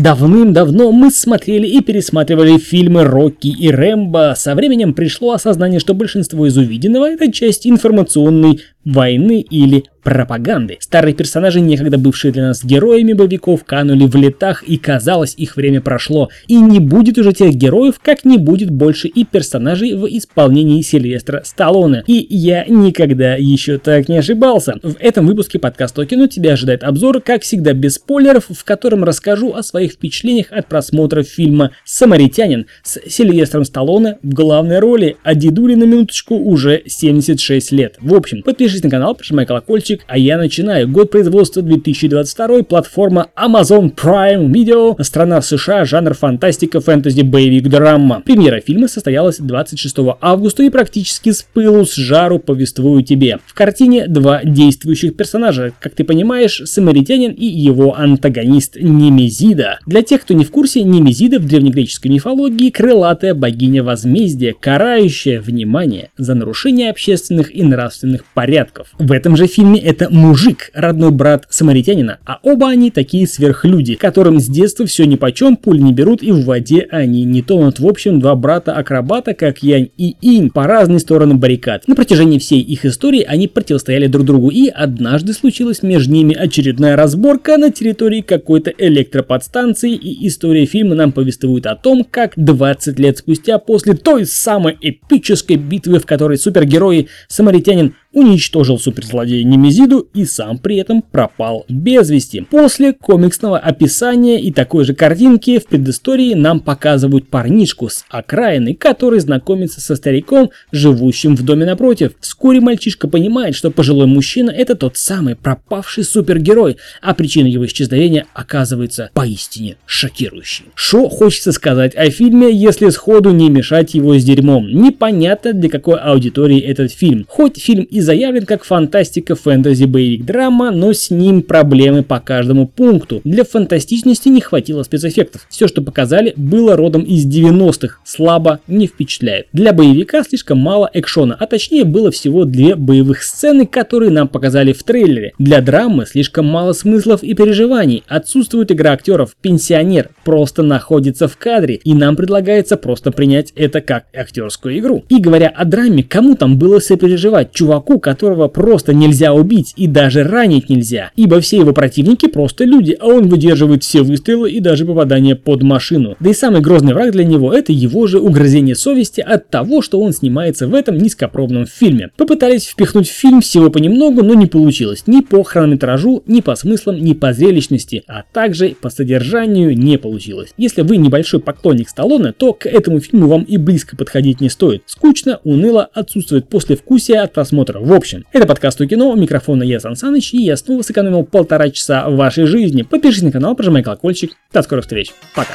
Давным-давно мы смотрели и пересматривали фильмы Рокки и Рэмбо. Со временем пришло осознание, что большинство из увиденного это часть информационной войны или пропаганды. Старые персонажи, некогда бывшие для нас героями боевиков, канули в летах и казалось, их время прошло. И не будет уже тех героев, как не будет больше и персонажей в исполнении Сильвестра Сталлоне. И я никогда еще так не ошибался. В этом выпуске подкаста кино тебя ожидает обзор, как всегда без спойлеров, в котором расскажу о своих впечатлениях от просмотра фильма «Самаритянин» с Сильвестром Сталлоне в главной роли, а дедули на минуточку уже 76 лет. В общем, подпишись на канал, прожимай колокольчик, а я начинаю. Год производства 2022, платформа Amazon Prime Video, страна США, жанр фантастика, фэнтези, боевик, драма. Премьера фильма состоялась 26 августа и практически с пылу, с жару повествую тебе. В картине два действующих персонажа, как ты понимаешь, самаритянин и его антагонист Немезида. Для тех, кто не в курсе, Немезида в древнегреческой мифологии крылатая богиня возмездия, карающая, внимание, за нарушение общественных и нравственных порядков. В этом же фильме это мужик, родной брат самаритянина, а оба они такие сверхлюди, которым с детства все нипочем, пуль не берут и в воде они не тонут. В общем, два брата-акробата, как Янь и Инь, по разные стороны баррикад. На протяжении всей их истории они противостояли друг другу, и однажды случилась между ними очередная разборка на территории какой-то электроподстанции, и история фильма нам повествует о том, как 20 лет спустя после той самой эпической битвы, в которой супергерои самаритянин уничтожил суперзлодея Немезиду и сам при этом пропал без вести. После комиксного описания и такой же картинки в предыстории нам показывают парнишку с окраины, который знакомится со стариком, живущим в доме напротив. Вскоре мальчишка понимает, что пожилой мужчина это тот самый пропавший супергерой, а причина его исчезновения оказывается поистине шокирующей. Что хочется сказать о фильме, если сходу не мешать его с дерьмом? Непонятно для какой аудитории этот фильм. Хоть фильм и заявлен как фантастика, фэнтези, боевик, драма, но с ним проблемы по каждому пункту. Для фантастичности не хватило спецэффектов. Все, что показали, было родом из 90-х, слабо, не впечатляет. Для боевика слишком мало экшона, а точнее было всего две боевых сцены, которые нам показали в трейлере. Для драмы слишком мало смыслов и переживаний, отсутствует игра актеров, пенсионер просто находится в кадре, и нам предлагается просто принять это как актерскую игру. И говоря о драме, кому там было сопереживать? Чуваку чуваку, которого просто нельзя убить и даже ранить нельзя, ибо все его противники просто люди, а он выдерживает все выстрелы и даже попадания под машину. Да и самый грозный враг для него это его же угрызение совести от того, что он снимается в этом низкопробном фильме. Попытались впихнуть в фильм всего понемногу, но не получилось ни по хронометражу, ни по смыслам, ни по зрелищности, а также по содержанию не получилось. Если вы небольшой поклонник Сталлоне, то к этому фильму вам и близко подходить не стоит. Скучно, уныло, отсутствует послевкусие от просмотра в общем, это подкаст у кино, у микрофона я Сан Саныч, и я снова сэкономил полтора часа вашей жизни. Подпишись на канал, прожимай колокольчик. До скорых встреч. Пока.